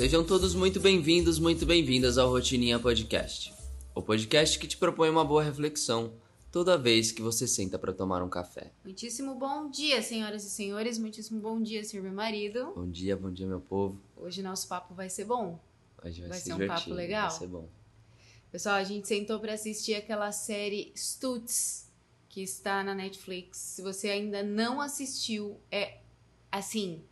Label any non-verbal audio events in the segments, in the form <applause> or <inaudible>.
Sejam todos muito bem-vindos, muito bem-vindas ao Rotininha Podcast. O podcast que te propõe uma boa reflexão toda vez que você senta para tomar um café. Muitíssimo bom dia, senhoras e senhores. Muitíssimo bom dia, senhor meu marido. Bom dia, bom dia, meu povo. Hoje nosso papo vai ser bom. Hoje vai, Vai ser, ser um papo legal? Vai ser bom. Pessoal, a gente sentou para assistir aquela série Stutz, que está na Netflix. Se você ainda não assistiu, é assim,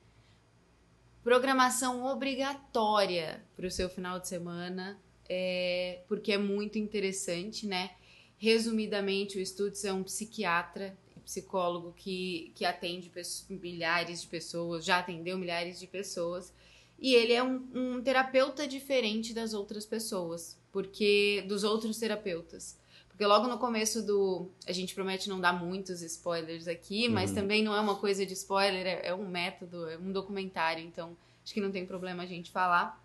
programação obrigatória para o seu final de semana, é, porque é muito interessante, né? Resumidamente, o Stutz é um psiquiatra psicólogo que, que atende milhares de pessoas, já atendeu milhares de pessoas, e ele é um, um terapeuta diferente das outras pessoas, porque dos outros terapeutas. Porque logo no começo do. A gente promete não dar muitos spoilers aqui, mas Uhum. também não é uma coisa de spoiler, é, é um método, é um documentário, então acho que não tem problema a gente falar.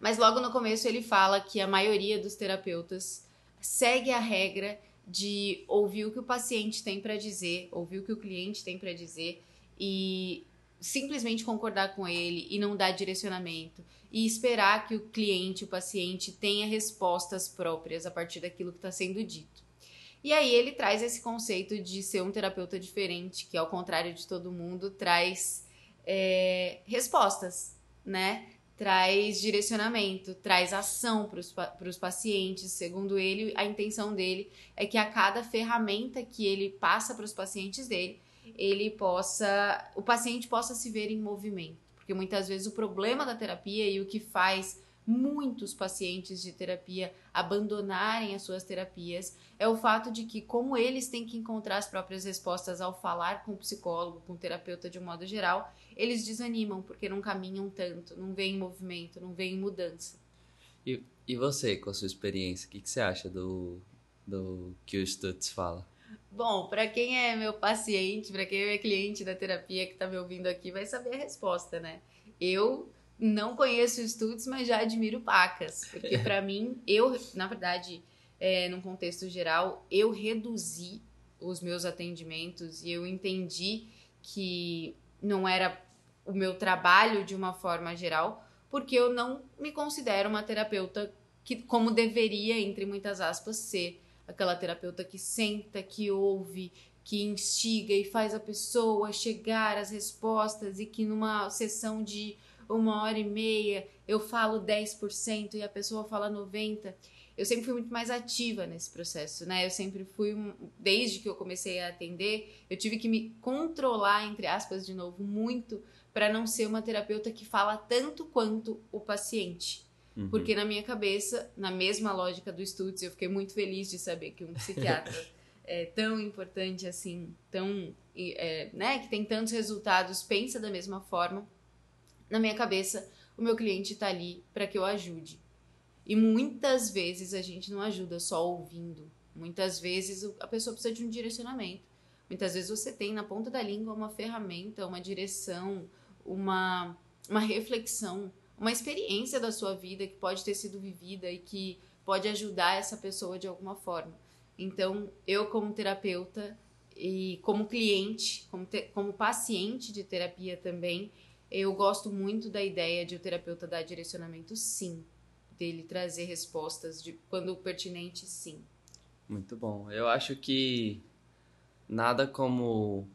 Mas logo no começo ele fala que a maioria dos terapeutas segue a regra de ouvir o que o paciente tem para dizer, ouvir o que o cliente tem para dizer e simplesmente concordar com ele e não dar direcionamento e esperar que o cliente, o paciente tenha respostas próprias a partir daquilo que está sendo dito. E aí ele traz esse conceito de ser um terapeuta diferente, que ao contrário de todo mundo traz é, respostas, né? Traz direcionamento, traz ação para os pacientes. Segundo ele, a intenção dele é que a cada ferramenta que ele passa para os pacientes dele, ele possa, o paciente possa se ver em movimento, porque muitas vezes o problema da terapia e o que faz muitos pacientes de terapia abandonarem as suas terapias é o fato de que como eles têm que encontrar as próprias respostas ao falar com o psicólogo, com o terapeuta de um modo geral, eles desanimam porque não caminham tanto, não veem movimento, não veem mudança. E, e você, com a sua experiência, o que, que você acha do, do que o Stutz fala? Bom, para quem é meu paciente, para quem é cliente da terapia que tá me ouvindo aqui, vai saber a resposta, né? Eu não conheço estudos, mas já admiro pacas, porque para <laughs> mim, eu, na verdade, é, num contexto geral, eu reduzi os meus atendimentos e eu entendi que não era o meu trabalho de uma forma geral, porque eu não me considero uma terapeuta que, como deveria, entre muitas aspas, ser aquela terapeuta que senta, que ouve, que instiga e faz a pessoa chegar às respostas e que numa sessão de uma hora e meia eu falo 10% e a pessoa fala 90%. Eu sempre fui muito mais ativa nesse processo, né? Eu sempre fui, desde que eu comecei a atender, eu tive que me controlar, entre aspas, de novo, muito, para não ser uma terapeuta que fala tanto quanto o paciente. Uhum. Porque na minha cabeça, na mesma lógica do Stutz, eu fiquei muito feliz de saber que um psiquiatra <laughs> é tão importante assim, tão, é, né, que tem tantos resultados, pensa da mesma forma. Na minha cabeça, o meu cliente está ali para que eu ajude. E muitas vezes a gente não ajuda só ouvindo. Muitas vezes a pessoa precisa de um direcionamento. Muitas vezes você tem na ponta da língua uma ferramenta, uma direção, uma, uma reflexão, uma experiência da sua vida que pode ter sido vivida e que pode ajudar essa pessoa de alguma forma. Então, eu como terapeuta e como cliente, como, te- como paciente de terapia também, eu gosto muito da ideia de o terapeuta dar direcionamento sim, dele trazer respostas de quando pertinente sim. Muito bom. Eu acho que nada como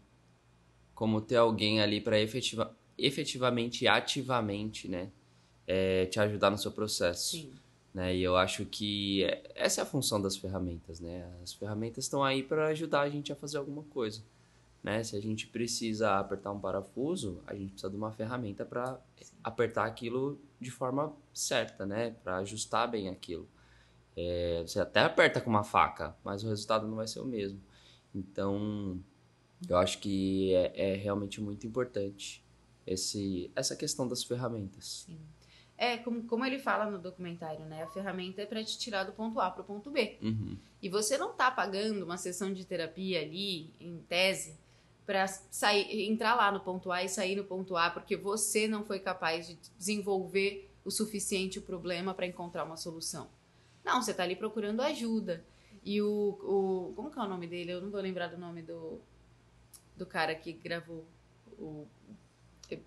como ter alguém ali para efetiva, efetivamente ativamente, né, é, te ajudar no seu processo. Sim. né? E eu acho que é- essa é a função das ferramentas, né? As ferramentas estão aí para ajudar a gente a fazer alguma coisa, né? Se a gente precisa apertar um parafuso, a gente precisa de uma ferramenta para apertar aquilo de forma certa, né? Para ajustar bem aquilo. É, você até aperta com uma faca, mas o resultado não vai ser o mesmo. Então, eu acho que é, é realmente muito importante esse, essa questão das ferramentas. É, como, como ele fala no documentário, né? A ferramenta é para te tirar do ponto A para o ponto B. Uhum. E você não tá pagando uma sessão de terapia ali, em tese, para sair, entrar lá no ponto A e sair no ponto A, porque você não foi capaz de desenvolver o suficiente o problema para encontrar uma solução. Não, você tá ali procurando ajuda. E o, o. Como que é o nome dele? Eu não vou lembrar do nome do, do cara que gravou o,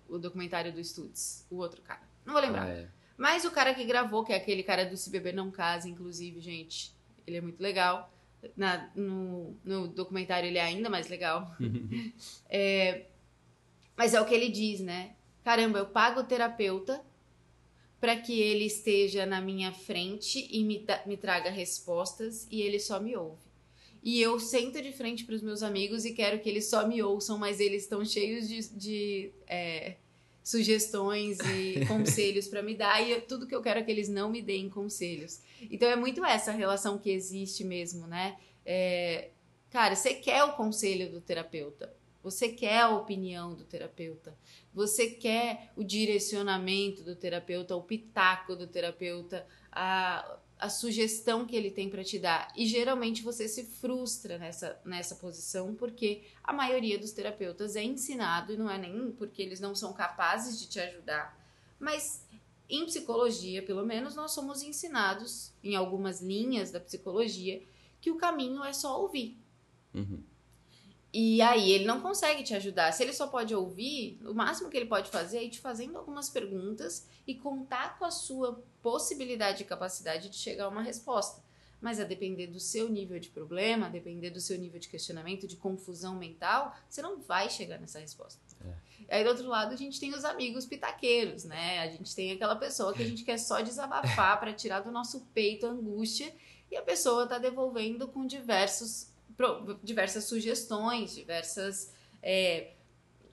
o documentário do Stutz. O outro cara. Não vou lembrar. Ah, é. Mas o cara que gravou, que é aquele cara do Se Beber Não Casa, inclusive, gente, ele é muito legal. Na- no, no documentário ele é ainda mais legal. <laughs> <laughs> É, mas é o que ele diz, né? Caramba, eu pago o terapeuta para que ele esteja na minha frente e me, me traga respostas e ele só me ouve. E eu sento de frente para os meus amigos e quero que eles só me ouçam, mas eles estão cheios de, de, é, sugestões e <laughs> conselhos para me dar e eu- tudo que eu quero é que eles não me deem conselhos. Então é muito essa relação que existe mesmo, né? É, cara, você quer o conselho do terapeuta, você quer a opinião do terapeuta, você quer o direcionamento do terapeuta, o pitaco do terapeuta, a, a sugestão que ele tem para te dar. E geralmente você se frustra nessa, nessa posição porque a maioria dos terapeutas é ensinado, e não é nem porque eles não são capazes de te ajudar, mas em psicologia, pelo menos, nós somos ensinados em algumas linhas da psicologia que o caminho é só ouvir. Uhum. E aí ele não consegue te ajudar. Se ele só pode ouvir, o máximo que ele pode fazer é ir te fazendo algumas perguntas e contar com a sua possibilidade e capacidade de chegar a uma resposta. Mas a depender do seu nível de problema, a depender do seu nível de questionamento, de confusão mental, você não vai chegar nessa resposta. Aí do outro lado a gente tem os amigos pitaqueiros, né? A gente tem aquela pessoa que a gente quer só desabafar <laughs> para tirar do nosso peito a angústia e a pessoa tá devolvendo com diversos diversas sugestões, diversas é,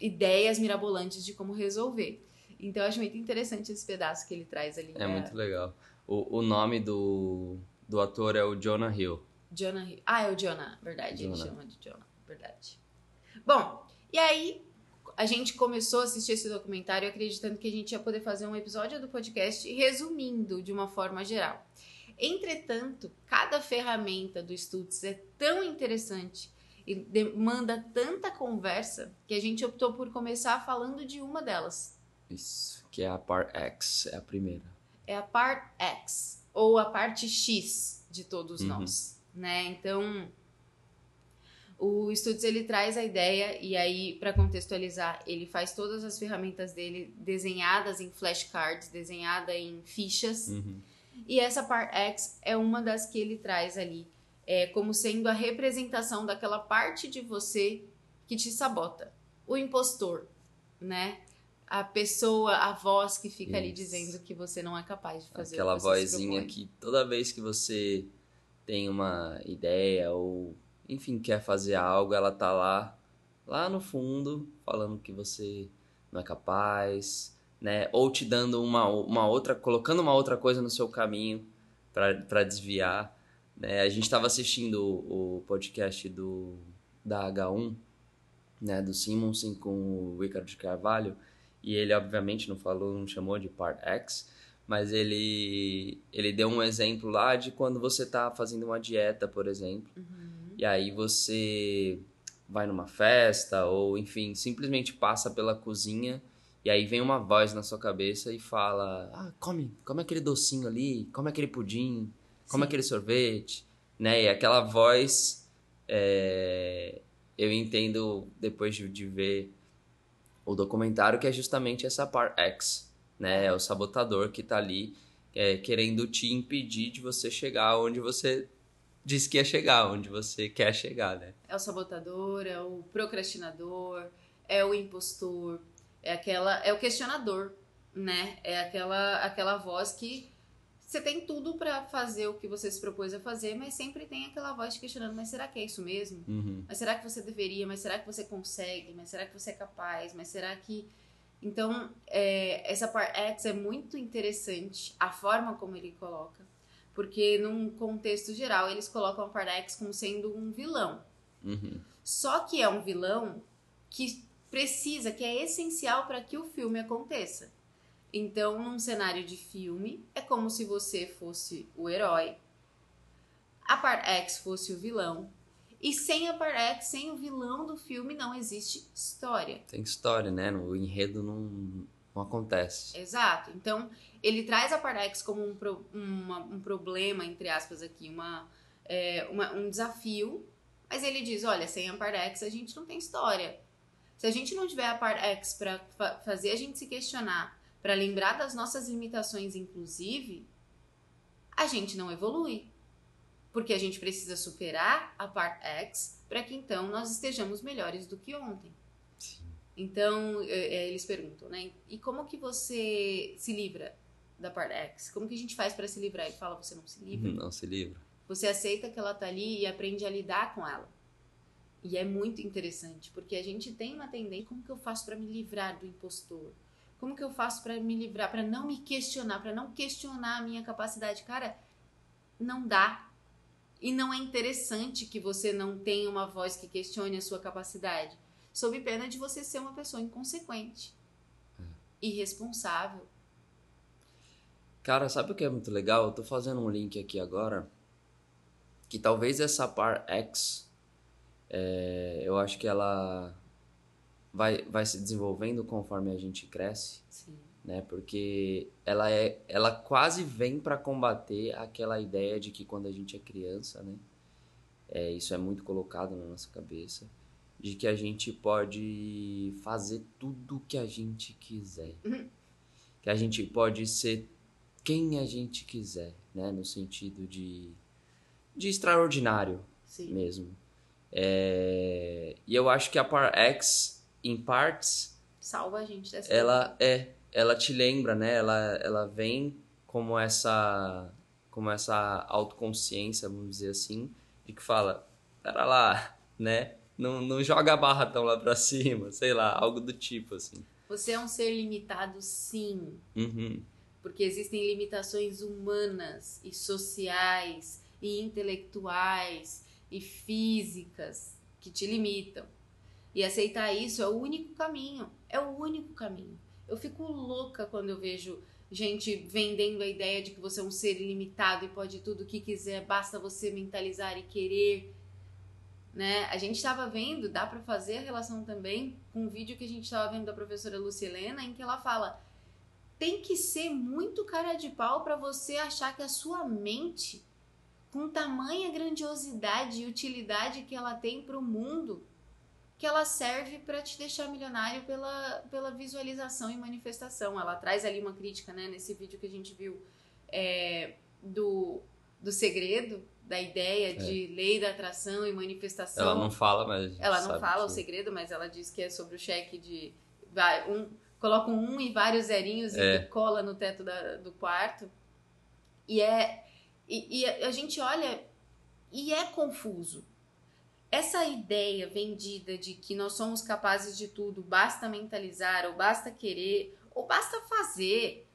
ideias mirabolantes de como resolver. Então eu acho muito interessante esse pedaço que ele traz ali. É né? muito legal. O, o nome do, do ator é o Jonah Hill. Jonah Hill. Ah, é o Jonah, verdade. Ele Jonah. chama de Jonah, verdade. Bom, e aí a gente começou a assistir esse documentário acreditando que a gente ia poder fazer um episódio do podcast resumindo de uma forma geral. Entretanto, cada ferramenta do Stutz é tão interessante e demanda tanta conversa que a gente optou por começar falando de uma delas. Isso. Que é a Part X, é a primeira. é a parte X ou a parte X de todos Uhum. nós, né? Então, o Stutz ele traz a ideia e aí para contextualizar, ele faz todas as ferramentas dele desenhadas em flashcards, desenhada em fichas. Uhum. E essa part X é uma das que ele traz ali, é, como sendo a representação daquela parte de você que te sabota. O impostor, né? A pessoa, a voz que fica ali Isso. dizendo que você não é capaz de fazer Aquela vozinha que toda vez que você tem uma ideia ou, enfim, quer fazer algo, ela tá lá, lá no fundo, falando que você não é capaz, né? Ou te dando uma, uma outra, colocando uma outra coisa no seu caminho para desviar, né? A gente estava assistindo o, o podcast do da H1, né, do Simonsen com o Ricardo de Carvalho, e ele obviamente não falou, não chamou de Part X, mas ele ele deu um exemplo lá de quando você tá fazendo uma dieta, por exemplo, e aí você vai numa festa ou enfim, simplesmente passa pela cozinha e aí vem uma voz na sua cabeça e fala: "Ah, come, come aquele docinho ali, come aquele pudim, come Sim. aquele sorvete", né? E aquela voz é, eu entendo depois de, de ver o documentário que é justamente essa part X, né? É o sabotador que tá ali é, querendo te impedir de você chegar onde você disse que ia chegar, onde você quer chegar, né? É o sabotador, é o procrastinador, é o impostor, é aquela, é o questionador, né? É aquela, aquela voz que você tem tudo pra fazer o que você se propôs a fazer, mas sempre tem aquela voz te questionando, mas será que é isso mesmo? Uhum. Mas será que você deveria? Mas será que você consegue? Mas será que você é capaz? Mas será que. Então, é, essa parte X é muito interessante, a forma como ele coloca. Porque, num contexto geral, eles colocam a parte X como sendo um vilão. Uhum. Só que é um vilão que precisa, que é essencial para que o filme aconteça. Então, num cenário de filme, é como se você fosse o herói, a parte X fosse o vilão, e sem a parte X, sem o vilão do filme, não existe história. Tem história, né? O enredo não, não acontece. Exato. Então, ele traz a Pardex como um, pro- uma- um problema, entre aspas, aqui, uma, é, uma- um desafio, mas ele diz: olha, sem a Pardex a gente não tem história. Se a gente não tiver a Pardex para fazer a gente se questionar, para lembrar das nossas limitações, inclusive, a gente não evolui. Porque a gente precisa superar a parte X para que então nós estejamos melhores do que ontem. Então, é, é, eles perguntam, né? E como que você se livra da parte X? Como que a gente faz para se livrar? Ele fala, você não se livra. Não se livra. Você aceita que ela tá ali e aprende a lidar com ela. E é muito interessante, porque a gente tem uma tendência, como que eu faço para me livrar do impostor? Como que eu faço para me livrar, para não me questionar, para não questionar a minha capacidade? Cara, não dá. E não é interessante que você não tenha uma voz que questione a sua capacidade, sob pena de você ser uma pessoa inconsequente, É. irresponsável. Cara, sabe o que é muito legal? Eu tô fazendo um link aqui agora. Que talvez essa par X, é, eu acho que ela vai, vai se desenvolvendo conforme a gente cresce, Sim. né? Porque ela é, ela quase vem para combater aquela ideia de que quando a gente é criança, né? É, isso é muito colocado na nossa cabeça, de que a gente pode fazer tudo o que a gente quiser, que a gente pode ser quem a gente quiser, né? No sentido de, de extraordinário Sim. mesmo. É, e eu acho que a Par X, em partes, Salva a gente dessa ela é, ela te lembra, né? Ela, ela vem como essa, como essa autoconsciência, vamos dizer assim, de que fala, pera lá, <laughs> né? Não, não joga a barra tão lá pra <laughs> cima, sei lá, algo do tipo, assim. Você é um ser limitado, sim. Uhum. porque existem limitações humanas e sociais e intelectuais e físicas que te limitam. E aceitar isso é o único caminho, é o único caminho. Eu fico louca quando eu vejo gente vendendo a ideia de que você é um ser ilimitado e pode tudo o que quiser, basta você mentalizar e querer. Né? A gente estava vendo, dá para fazer a relação também com um vídeo que a gente estava vendo da professora Lucilena, em que ela fala: tem que ser muito cara de pau para você achar que a sua mente, com tamanha grandiosidade e utilidade que ela tem para o mundo, que ela serve para te deixar milionário pela, pela visualização e manifestação. Ela traz ali uma crítica, né, nesse vídeo que a gente viu é, do, do segredo, da ideia de lei da atração e manifestação. Ela não fala, mas. Ela não fala o que- segredo, mas ela diz que é sobre o cheque de. Vai, um, coloca um um e vários zerinhos É. e cola no teto da- do quarto. E é. E, e a gente olha e é confuso. Essa ideia vendida de que nós somos capazes de tudo, basta mentalizar, ou basta querer, ou basta fazer,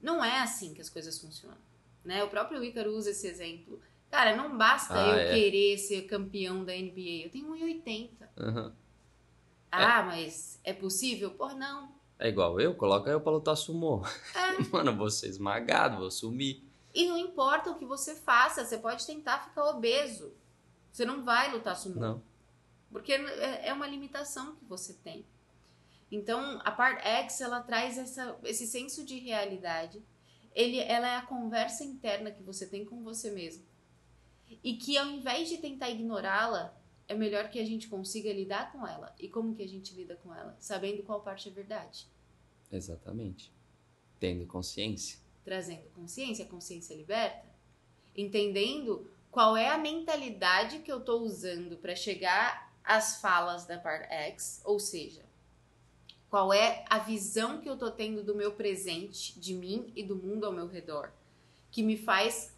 não é assim que as coisas funcionam. Né? O próprio Ícaro usa esse exemplo. Cara, não basta Ah, eu é. querer ser campeão da NBA. Eu tenho 1,80. Uhum. Ah, mas é possível? Por não. É igual eu, coloca <laughs> eu pra lutar sumô. É. Mano, vou ser esmagado, vou sumir. E não importa o que você faça, você pode tentar ficar obeso. Você não vai lutar sumô. Não. Porque é é uma limitação que você tem. Então, a parte X, ela traz essa, esse senso de realidade. Ele, ela é a conversa interna que você tem com você mesmo. E que ao invés de tentar ignorá-la, é melhor que a gente consiga lidar com ela. E como que a gente lida com ela? Sabendo qual parte é verdade. Exatamente. Tendo consciência. Trazendo consciência, consciência liberta. Entendendo qual é a mentalidade que eu estou usando para chegar às falas da parte X, ou seja, qual é a visão que eu tô tendo do meu presente, de mim e do mundo ao meu redor, que me faz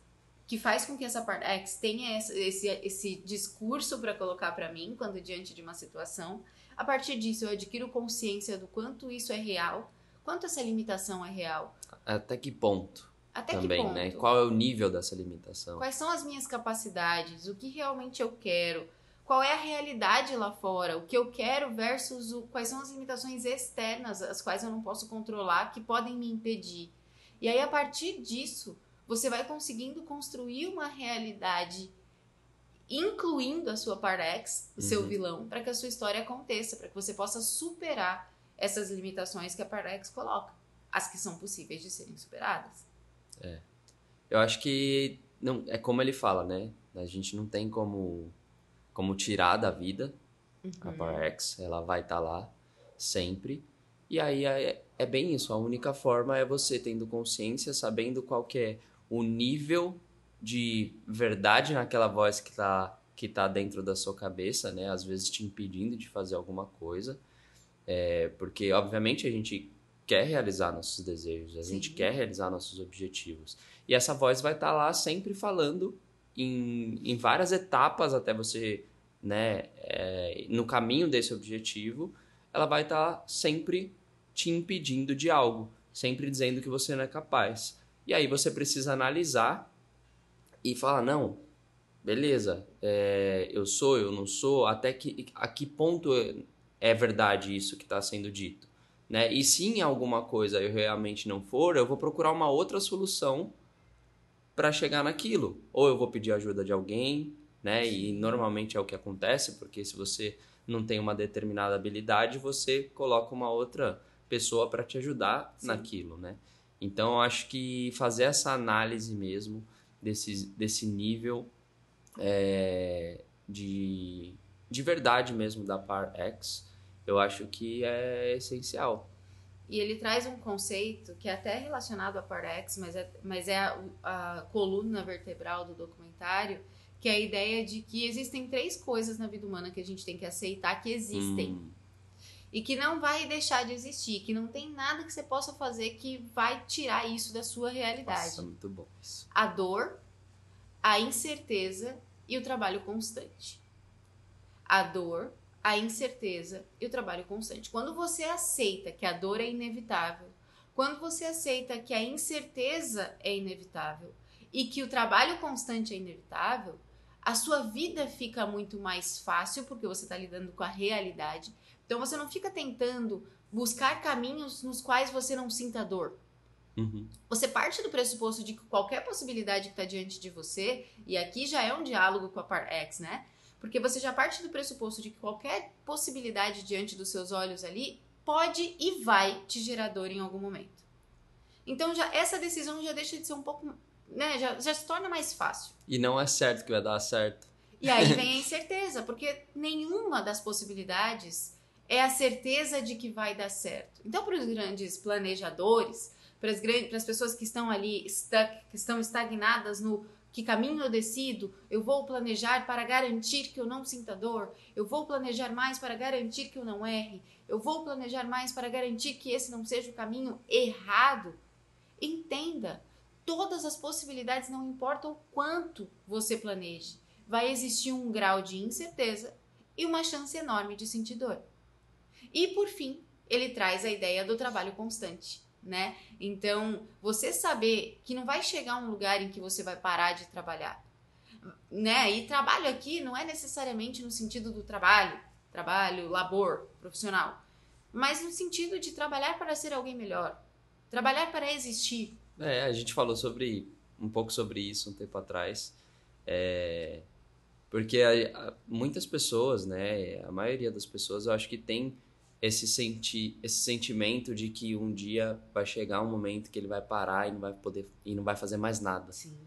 que faz com que essa parte X tenha esse, esse, esse discurso para colocar para mim quando diante de uma situação. A partir disso, eu adquiro consciência do quanto isso é real, quanto essa limitação é real, Até que ponto até também, que ponto. né? Qual é o nível dessa limitação? Quais são as minhas capacidades? O que realmente eu quero? Qual é a realidade lá fora? O que eu quero versus o, quais são as limitações externas, as quais eu não posso controlar, que podem me impedir? E aí, a partir disso, você vai conseguindo construir uma realidade, incluindo a sua Parex, o seu Uhum. vilão, para que a sua história aconteça, para que você possa superar essas limitações que a Parex coloca, as que são possíveis de serem superadas. Eu acho que não é como ele fala, né? A gente não tem como como tirar da vida a Uhum. Power X, ela vai estar lá sempre. E aí é, é bem isso. A única forma é você tendo consciência, sabendo qual que é o nível de verdade naquela voz que está que tá dentro da sua cabeça, né? Às vezes te impedindo de fazer alguma coisa. É, porque, obviamente, a gente quer realizar nossos desejos, a Sim. gente quer realizar nossos objetivos. E essa voz vai estar tá lá sempre falando em, em várias etapas até você, né, é, no caminho desse objetivo, ela vai estar tá sempre te impedindo de algo, sempre dizendo que você não é capaz. E aí você precisa analisar e falar, não, beleza, é, eu sou, eu não sou, até que, a que ponto é verdade isso que está sendo dito. Né? E se em alguma coisa eu realmente não for, eu vou procurar uma outra solução para chegar naquilo. Ou eu vou pedir ajuda de alguém, né? E normalmente é o que acontece, porque se você não tem uma determinada habilidade, você coloca uma outra pessoa para te ajudar Sim. naquilo, né? Então, eu acho que fazer essa análise mesmo desse, desse nível é, de, de verdade mesmo da Par X, eu acho que é essencial. E ele traz um conceito que é até relacionado à Parex, mas é, mas é a, a, coluna vertebral do documentário, que é a ideia de que existem três coisas na vida humana que a gente tem que aceitar que existem. Hum. E que não vai deixar de existir, que não tem nada que você possa fazer que vai tirar isso da sua realidade. Nossa, muito bom isso. A dor, a incerteza e o trabalho constante. A dor, a incerteza e o trabalho constante. Quando você aceita que a dor é inevitável, quando você aceita que a incerteza é inevitável e que o trabalho constante é inevitável, a sua vida fica muito mais fácil porque você está lidando com a realidade. Então você não fica tentando buscar caminhos nos quais você não sinta dor. Uhum. Você parte do pressuposto de que qualquer possibilidade que está diante de você, e aqui já é um diálogo com a Par X, né? Porque você já parte do pressuposto de que qualquer possibilidade diante dos seus olhos ali pode e vai te gerar dor em algum momento. Então já essa decisão já deixa de ser um pouco, né, já, já se torna mais fácil. E não é certo que vai dar certo. E aí <laughs> vem a incerteza, porque nenhuma das possibilidades é a certeza de que vai dar certo. Então, para os grandes planejadores, para as, grandes, para as pessoas que estão ali, stuck, que estão estagnadas no que caminho eu decido, eu vou planejar para garantir que eu não sinta dor, eu vou planejar mais para garantir que eu não erre, eu vou planejar mais para garantir que esse não seja o caminho errado. Entenda, todas as possibilidades não importam o quanto você planeje, vai existir um grau de incerteza e uma chance enorme de sentir dor. E por fim, ele traz a ideia do trabalho constante né? Então, você saber que não vai chegar um lugar em que você vai parar de trabalhar, né? E trabalho aqui não é necessariamente no sentido do trabalho, trabalho, labor, profissional, mas no sentido de trabalhar para ser alguém melhor, trabalhar para existir. É, a gente falou sobre um pouco sobre isso um tempo atrás, é, porque a, a, muitas pessoas, né? A maioria das pessoas, eu acho que tem esse, senti esse sentimento de que um dia vai chegar um momento que ele vai parar e não vai poder e não vai fazer mais nada. Sim.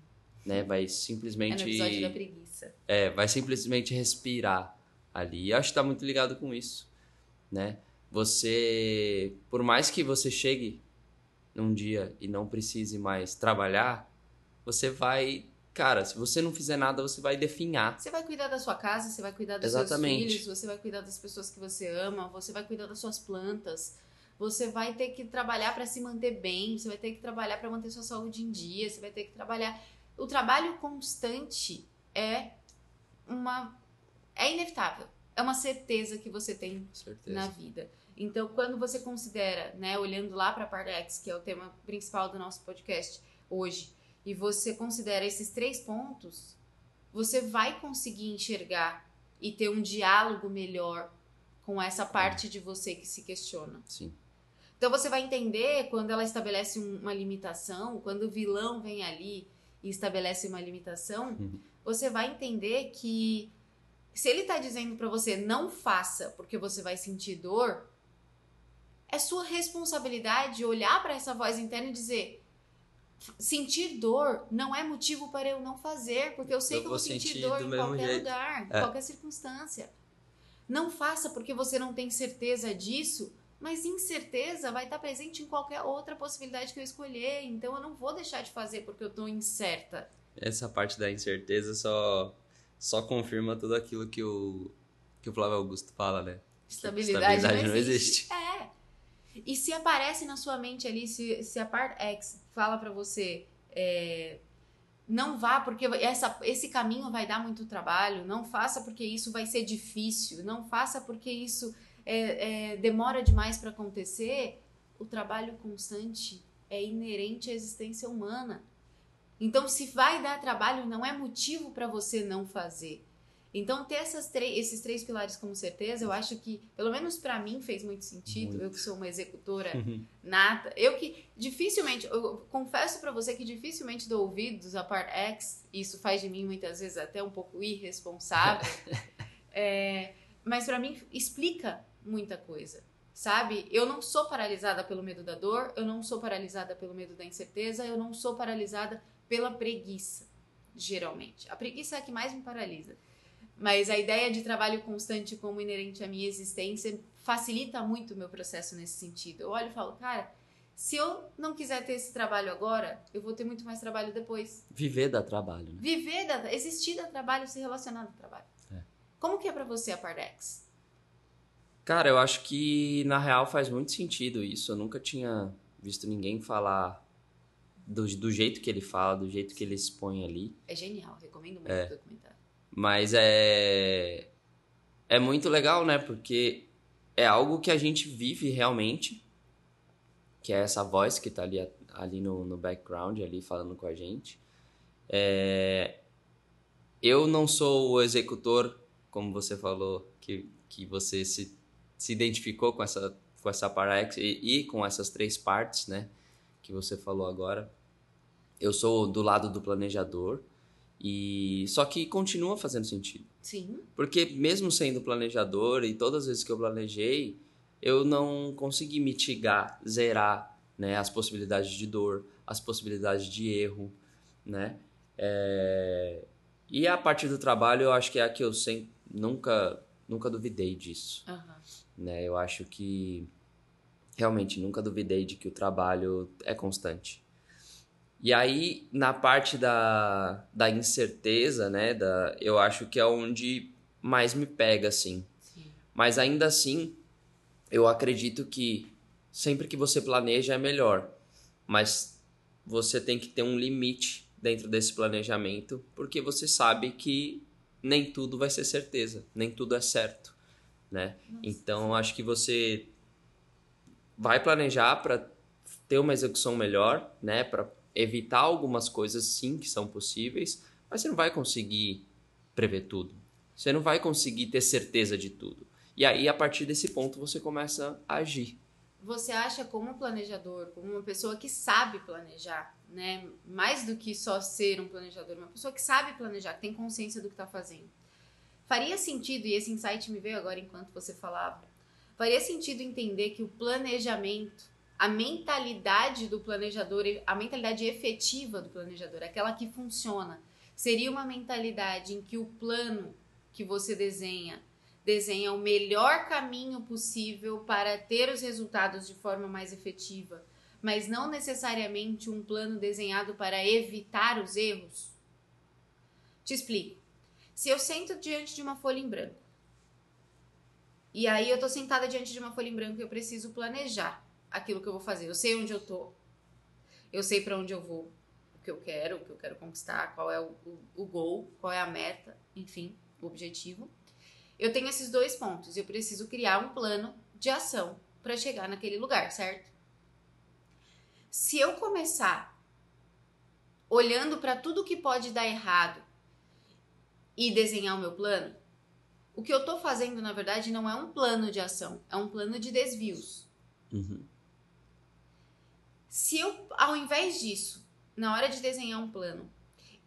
Né? Vai simplesmente. É no episódio da preguiça. É, vai simplesmente respirar ali. E acho que está muito ligado com isso, né? Você, por mais que você chegue num dia e não precise mais trabalhar, você vai cara, se você não fizer nada, você vai definhar. Você vai cuidar da sua casa, você vai cuidar dos Exatamente. seus filhos, você vai cuidar das pessoas que você ama, você vai cuidar das suas plantas. Você vai ter que trabalhar para se manter bem, você vai ter que trabalhar para manter sua saúde em dia, você vai ter que trabalhar. O trabalho constante é uma é inevitável. É uma certeza que você tem certeza. na vida. Então, quando você considera, né, olhando lá para a Pardex, que é o tema principal do nosso podcast hoje, e você considera esses três pontos, você vai conseguir enxergar e ter um diálogo melhor com essa parte de você que se questiona. Sim. Então você vai entender quando ela estabelece uma limitação, quando o vilão vem ali e estabelece uma limitação, uhum. você vai entender que se ele está dizendo para você não faça porque você vai sentir dor, é sua responsabilidade olhar para essa voz interna e dizer: sentir dor não é motivo para eu não fazer, porque eu sei eu que eu vou sentir, sentir dor em qualquer jeito. lugar, em é. qualquer circunstância. Não faça porque você não tem certeza disso, Mas incerteza vai estar presente em qualquer outra possibilidade que eu escolher. Então eu não vou deixar de fazer porque eu estou incerta. Essa parte da incerteza só, só confirma tudo aquilo que o, que o Flávio Augusto fala, né? Estabilidade, Estabilidade não, existe. não, existe. É. E se aparece na sua mente ali, se, se a parte X fala para você, é, não vá porque essa, esse caminho vai dar muito trabalho, não faça porque isso vai ser difícil, não faça porque isso é, é, demora demais para acontecer. O trabalho constante é inerente à existência humana. Então, se vai dar trabalho, não é motivo para você não fazer. Então, ter esses três pilares como certeza, eu acho que, pelo menos para mim, fez muito sentido. Muito. Eu que sou uma executora uhum. nata. Eu que dificilmente, eu confesso para você que dificilmente dou ouvidos à parte X. Isso faz de mim, muitas vezes, até um pouco irresponsável. <laughs> é, mas para mim, explica muita coisa. Sabe? Eu não sou paralisada pelo medo da dor, eu não sou paralisada pelo medo da incerteza, eu não sou paralisada pela preguiça, geralmente. A preguiça é a que mais me paralisa. Mas a ideia de trabalho constante como inerente à minha existência facilita muito o meu processo nesse sentido. Eu olho e falo, cara, se eu não quiser ter esse trabalho agora, eu vou ter muito mais trabalho depois. Viver dá trabalho, né? Viver dá, existir dá trabalho, se relacionar dá trabalho. É. Como que é para você a Pardex? Cara, eu acho que na real faz muito sentido isso. Eu nunca tinha visto ninguém falar do, do jeito que ele fala, do jeito que ele expõe ali. É genial, recomendo muito é. o documentário. Mas é. É muito legal, né? Porque é algo que a gente vive realmente, que é essa voz que tá ali, ali no, no background, ali falando com a gente. É... Eu não sou o executor, como você falou, que, que você se, se identificou com essa, com essa Parax e, e com essas três partes, né? Que você falou agora. Eu sou do lado do planejador, e só que continua fazendo sentido. Sim. Porque mesmo sendo planejador e todas as vezes que eu planejei, eu não consegui mitigar, zerar, né, as possibilidades de dor, as possibilidades de erro, né? É... E a partir do trabalho, eu acho que é a que eu sempre, nunca, nunca duvidei disso. Uhum. Né? Eu acho que realmente nunca duvidei de que o trabalho é constante. E aí, na parte da, da incerteza, né, da, eu acho que é onde mais me pega, assim. Sim. Mas ainda assim, eu acredito que sempre que você planeja é melhor. Mas você tem que ter um limite dentro desse planejamento, porque você sabe que nem tudo vai ser certeza, nem tudo é certo, né? Nossa. Então, acho que você vai planejar para ter uma execução melhor, né, para evitar algumas coisas sim que são possíveis, mas você não vai conseguir prever tudo. Você não vai conseguir ter certeza de tudo. E aí, a partir desse ponto, você começa a agir. Você acha, como planejador, como uma pessoa que sabe planejar, né? Mais do que só ser um planejador, uma pessoa que sabe planejar, que tem consciência do que está fazendo. Faria sentido, e esse insight me veio agora enquanto você falava, faria sentido entender que o planejamento a mentalidade do planejador, a mentalidade efetiva do planejador, aquela que funciona, seria uma mentalidade em que o plano que você desenha desenha o melhor caminho possível para ter os resultados de forma mais efetiva, mas não necessariamente um plano desenhado para evitar os erros? Te explico. Se eu sento diante de uma folha em branco, e aí eu tô sentada diante de uma folha em branco e eu preciso planejar aquilo que eu vou fazer. Eu sei onde eu tô, eu sei para onde eu vou, o que eu quero, o que eu quero conquistar, qual é o, o, o goal, qual é a meta, enfim, o objetivo. Eu tenho esses dois pontos. Eu preciso criar um plano de ação para chegar naquele lugar, certo? Se eu começar olhando para tudo que pode dar errado e desenhar o meu plano, o que eu estou fazendo, na verdade, não é um plano de ação, é um plano de desvios. Uhum. Se eu, ao invés disso, na hora de desenhar um plano,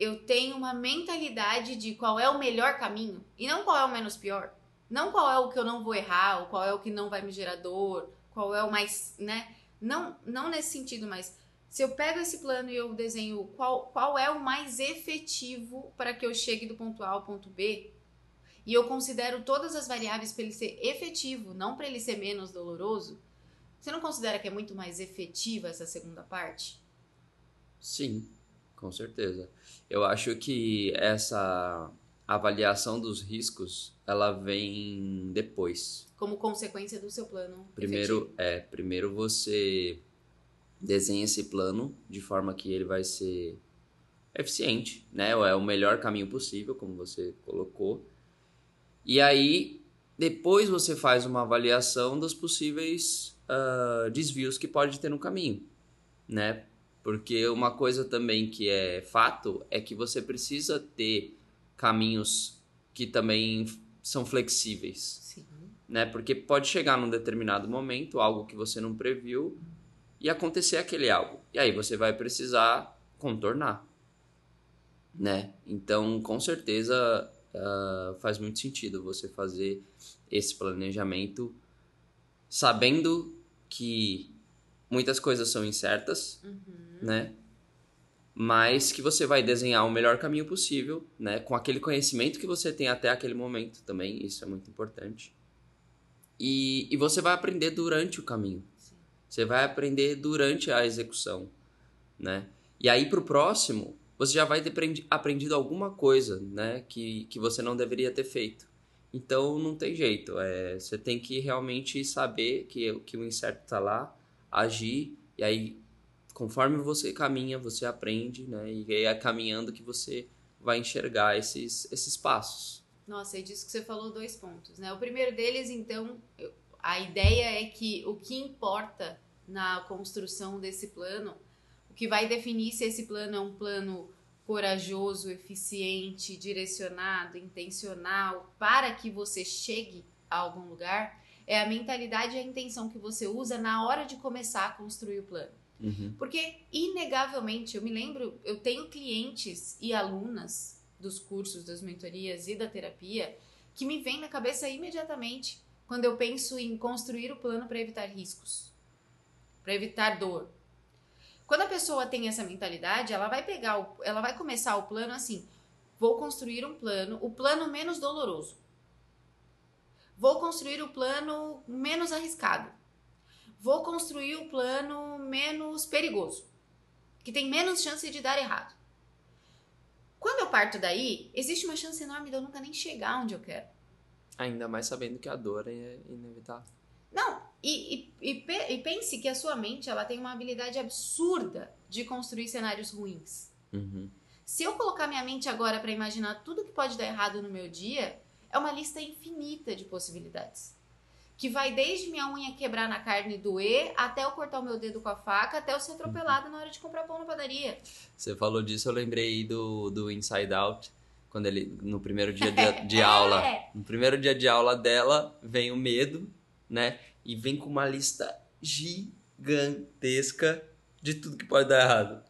eu tenho uma mentalidade de qual é o melhor caminho e não qual é o menos pior, não qual é o que eu não vou errar, ou qual é o que não vai me gerar dor, qual é o mais, né? Não, não nesse sentido, mas se eu pego esse plano e eu desenho qual, qual é o mais efetivo para que eu chegue do ponto A ao ponto B, e eu considero todas as variáveis para ele ser efetivo, não para ele ser menos doloroso, Você não considera que é muito mais efetiva essa segunda parte? Sim, com certeza. Eu acho que essa avaliação dos riscos, ela vem depois. Como consequência do seu plano. Primeiro, efetivo. é, primeiro você desenha esse plano de forma que ele vai ser eficiente, né? É o melhor caminho possível, como você colocou. E aí, depois você faz uma avaliação dos possíveis uh, desvios que pode ter no caminho, né? Porque uma coisa também que é fato é que você precisa ter caminhos que também são flexíveis. Sim. Né? Porque pode chegar num determinado momento, algo que você não previu, e acontecer aquele algo. E aí você vai precisar contornar. Né? Então, com certeza, uh, faz muito sentido você fazer esse planejamento sabendo que muitas coisas são incertas, Uhum. né? Mas que você vai desenhar o melhor caminho possível, né? Com aquele conhecimento que você tem até aquele momento também, isso é muito importante. E, e você vai aprender durante o caminho. Sim. Você vai aprender durante a execução, né? E aí pro próximo, você já vai ter aprendi- aprendido alguma coisa, né? Que, que você não deveria ter feito. Então não tem jeito, é, você tem que realmente saber que, que o incerto tá lá, agir, e aí conforme você caminha, você aprende, né? E é caminhando que você vai enxergar esses, esses passos. Nossa, e disso que você falou dois pontos, né? O primeiro deles, então, a ideia é que o que importa na construção desse plano, o que vai definir se esse plano é um plano corajoso, eficiente, direcionado, intencional, para que você chegue a algum lugar, é a mentalidade e a intenção que você usa na hora de começar a construir o plano. Uhum. Porque, inegavelmente, eu me lembro, eu tenho clientes e alunas dos cursos, das mentorias e da terapia que me vêm na cabeça imediatamente quando eu penso em construir o plano para evitar riscos, para evitar dor. Quando a pessoa tem essa mentalidade, ela vai pegar, o, ela vai começar o plano assim: vou construir um plano, o plano menos doloroso. Vou construir o plano menos arriscado vou construir o plano menos perigoso, que tem menos chance de dar errado. Quando eu parto daí, existe uma chance enorme de eu nunca nem chegar onde eu quero. Ainda mais sabendo que a dor é inevitável. Não, e, e, e, pe- pense que a sua mente ela tem uma habilidade absurda de construir cenários ruins. Uhum. Se eu colocar minha mente agora para imaginar tudo que pode dar errado no meu dia, é uma lista infinita de possibilidades. Que vai desde minha unha quebrar na carne e doer, até eu cortar o meu dedo com a faca, até eu ser atropelada na hora de comprar pão na padaria. Você falou disso, eu lembrei do, do Inside Out, quando ele, no primeiro dia de, <laughs> de aula, É. no primeiro dia de aula dela, vem o medo, né? E vem com uma lista gigantesca de tudo que pode dar errado.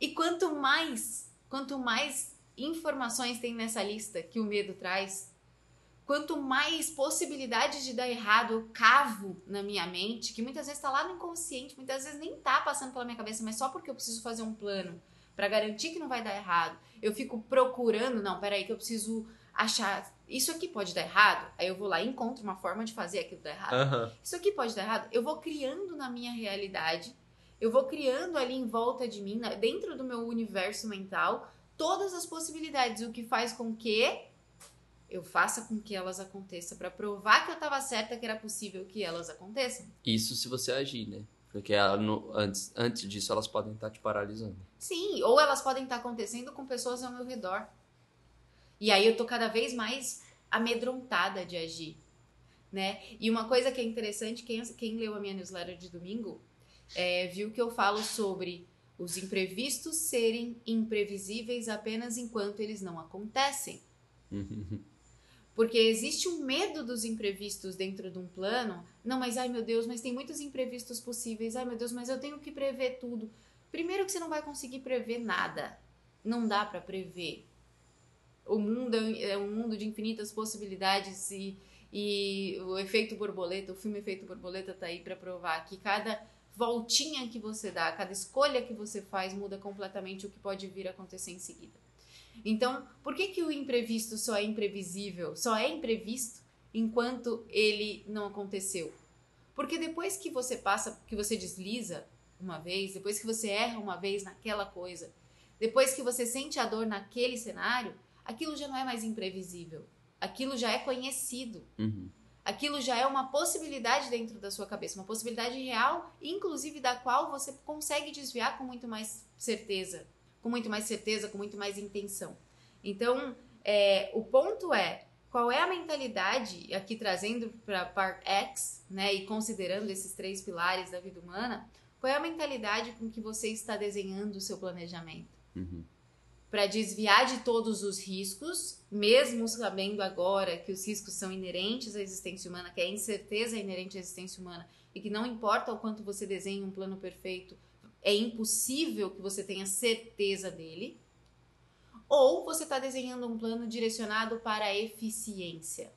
E quanto mais, quanto mais informações tem nessa lista que o medo traz, quanto mais possibilidades de dar errado eu cavo na minha mente, que muitas vezes está lá no inconsciente, muitas vezes nem tá passando pela minha cabeça, mas só porque eu preciso fazer um plano para garantir que não vai dar errado, eu fico procurando, não, peraí, que eu preciso achar, isso aqui pode dar errado, aí eu vou lá e encontro uma forma de fazer aquilo dar errado Aham. isso aqui pode dar errado. Eu vou criando na minha realidade, eu vou criando ali em volta de mim, dentro do meu universo mental, todas as possibilidades, o que faz com que eu faça com que elas aconteçam, para provar que eu estava certa que era possível que elas aconteçam. Isso se você agir, né? Porque ela no- antes, antes disso elas podem estar te paralisando. Sim, ou elas podem estar acontecendo com pessoas ao meu redor. E aí eu tô cada vez mais amedrontada de agir, né? E uma coisa que é interessante, quem, quem leu a minha newsletter de domingo, é, viu que eu falo sobre os imprevistos serem imprevisíveis apenas enquanto eles não acontecem. <laughs> Porque existe um medo dos imprevistos dentro de um plano. Não, mas ai meu Deus, mas tem muitos imprevistos possíveis. Ai meu Deus, mas eu tenho que prever tudo. Primeiro que você não vai conseguir prever nada. Não dá pra prever. O mundo é um mundo de infinitas possibilidades e, e o efeito borboleta, o filme Efeito Borboleta tá aí pra provar que cada voltinha que você dá, cada escolha que você faz muda completamente o que pode vir a acontecer em seguida. Então, por que, que o imprevisto só é imprevisível, só é imprevisto enquanto ele não aconteceu? Porque depois que você passa, que você desliza uma vez, depois que você erra uma vez naquela coisa, depois que você sente a dor naquele cenário, aquilo já não é mais imprevisível. Aquilo já é conhecido. Uhum. Aquilo já é uma possibilidade dentro da sua cabeça, uma possibilidade real, inclusive da qual você consegue desviar com muito mais certeza, com muito mais certeza, com muito mais intenção. Então, é, o ponto é qual é a mentalidade, aqui trazendo para Part X, né, e considerando esses três pilares da vida humana, qual é a mentalidade com que você está desenhando o seu planejamento? Uhum. Para desviar de todos os riscos, mesmo sabendo agora que os riscos são inerentes à existência humana, que a incerteza é inerente à existência humana e que não importa o quanto você desenhe um plano perfeito, é impossível que você tenha certeza dele ou você está desenhando um plano direcionado para a eficiência,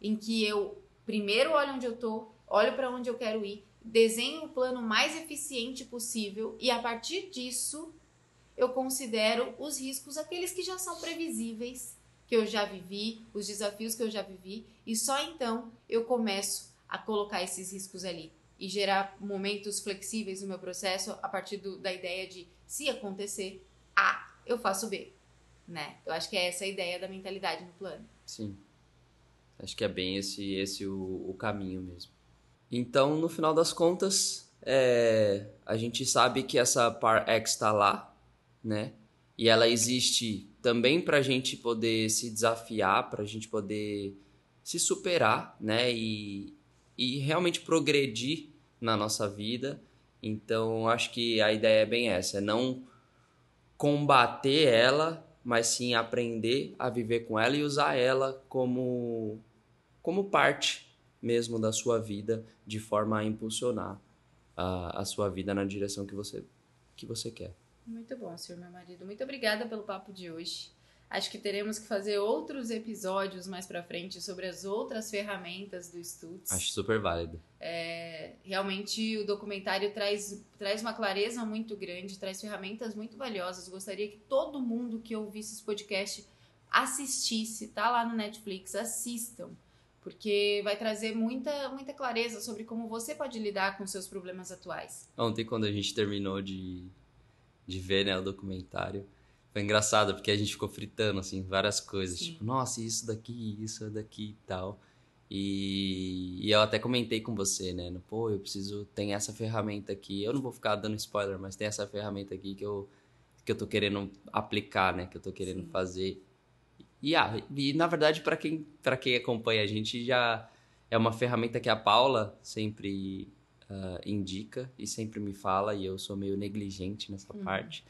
em que eu primeiro olho onde eu estou, olho para onde eu quero ir, desenho o plano mais eficiente possível e a partir disso eu considero os riscos aqueles que já são previsíveis, que eu já vivi, os desafios que eu já vivi e só então eu começo a colocar esses riscos ali e gerar momentos flexíveis no meu processo a partir do, da ideia de se acontecer A, eu faço B né? Eu acho que é essa a ideia da mentalidade no plano. Sim. Acho que é bem esse, esse o, o caminho mesmo. Então, no final das contas, é, a gente sabe que essa par X está lá, né? E ela existe também para a gente poder se desafiar, para a gente poder se superar, né? E, e realmente progredir na nossa vida. Então, acho que a ideia é bem essa: é não combater ela, mas sim aprender a viver com ela e usar ela como, como parte mesmo da sua vida, de forma a impulsionar a, a sua vida na direção que você, que você quer. Muito bom, senhor meu marido. Muito obrigada pelo papo de hoje. Acho que teremos que fazer outros episódios mais para frente sobre as outras ferramentas do Stutz. Acho super válido. É, realmente o documentário traz, traz uma clareza muito grande, traz ferramentas muito valiosas. Gostaria que todo mundo que ouvisse esse podcast assistisse, tá lá no Netflix, assistam, porque vai trazer muita, muita clareza sobre como você pode lidar com seus problemas atuais. Ontem, quando a gente terminou de, de ver né, o documentário, foi engraçado, porque a gente ficou fritando, assim, várias coisas. Sim. Tipo, nossa, isso daqui, isso daqui e tal. E, e, eu até comentei com você, né? Pô, eu preciso. Tem essa ferramenta aqui. Eu não vou ficar dando spoiler, mas tem essa ferramenta aqui que eu, que eu tô querendo aplicar, né? Que eu tô querendo Sim. fazer. E, ah, e na verdade, para quem, pra quem acompanha a gente, já é uma ferramenta que a Paula sempre uh, indica e sempre me fala, e eu sou meio negligente nessa uhum. parte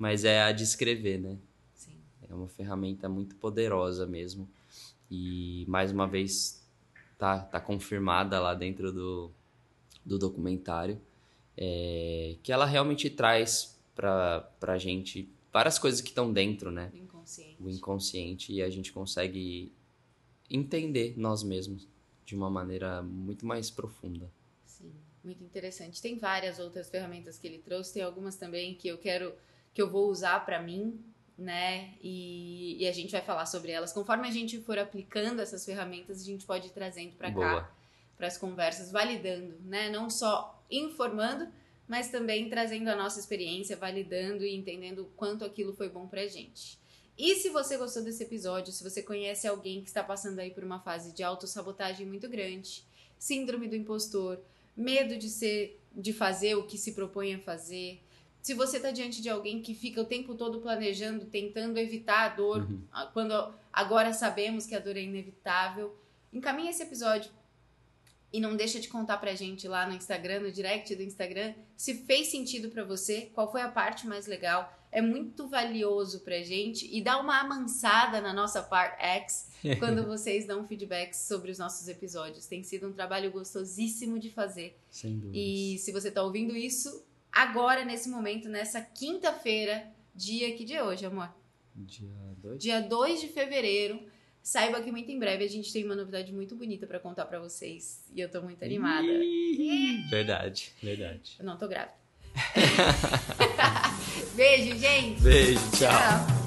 mas é a de escrever, né? Sim. É uma ferramenta muito poderosa mesmo. E mais uma vez tá, tá confirmada lá dentro do, do documentário é, que ela realmente traz pra, pra gente várias coisas que estão dentro, né? O inconsciente. O inconsciente e a gente consegue entender nós mesmos de uma maneira muito mais profunda. Muito interessante. Tem várias outras ferramentas que ele trouxe, tem algumas também que eu quero que eu vou usar para mim, né? E, e, a gente vai falar sobre elas. Conforme a gente for aplicando essas ferramentas, a gente pode ir trazendo para cá, para as conversas, validando, né? Não só informando, mas também trazendo a nossa experiência, validando e entendendo o quanto aquilo foi bom pra gente. E se você gostou desse episódio, se você conhece alguém que está passando aí por uma fase de autossabotagem muito grande, síndrome do impostor, medo de ser de fazer o que se propõe a fazer, se você está diante de alguém que fica o tempo todo planejando, tentando evitar a dor, uhum. quando agora sabemos que a dor é inevitável, encaminhe esse episódio e não deixa de contar pra gente lá no Instagram, no direct do Instagram, se fez sentido para você, qual foi a parte mais legal. É muito valioso pra gente e dá uma amansada na nossa parte X <laughs> quando vocês dão feedbacks sobre os nossos episódios. Tem sido um trabalho gostosíssimo de fazer. Sem dúvida. E se você tá ouvindo isso, agora, nesse momento, nessa quinta-feira, dia que dia é hoje, amor? Dia 2? Dia 2 de fevereiro. Saiba que muito em breve a gente tem uma novidade muito bonita para contar para vocês. E eu tô muito animada. Verdade, verdade. Eu não tô grávida. Beijo, gente. Beijo, tchau. tchau.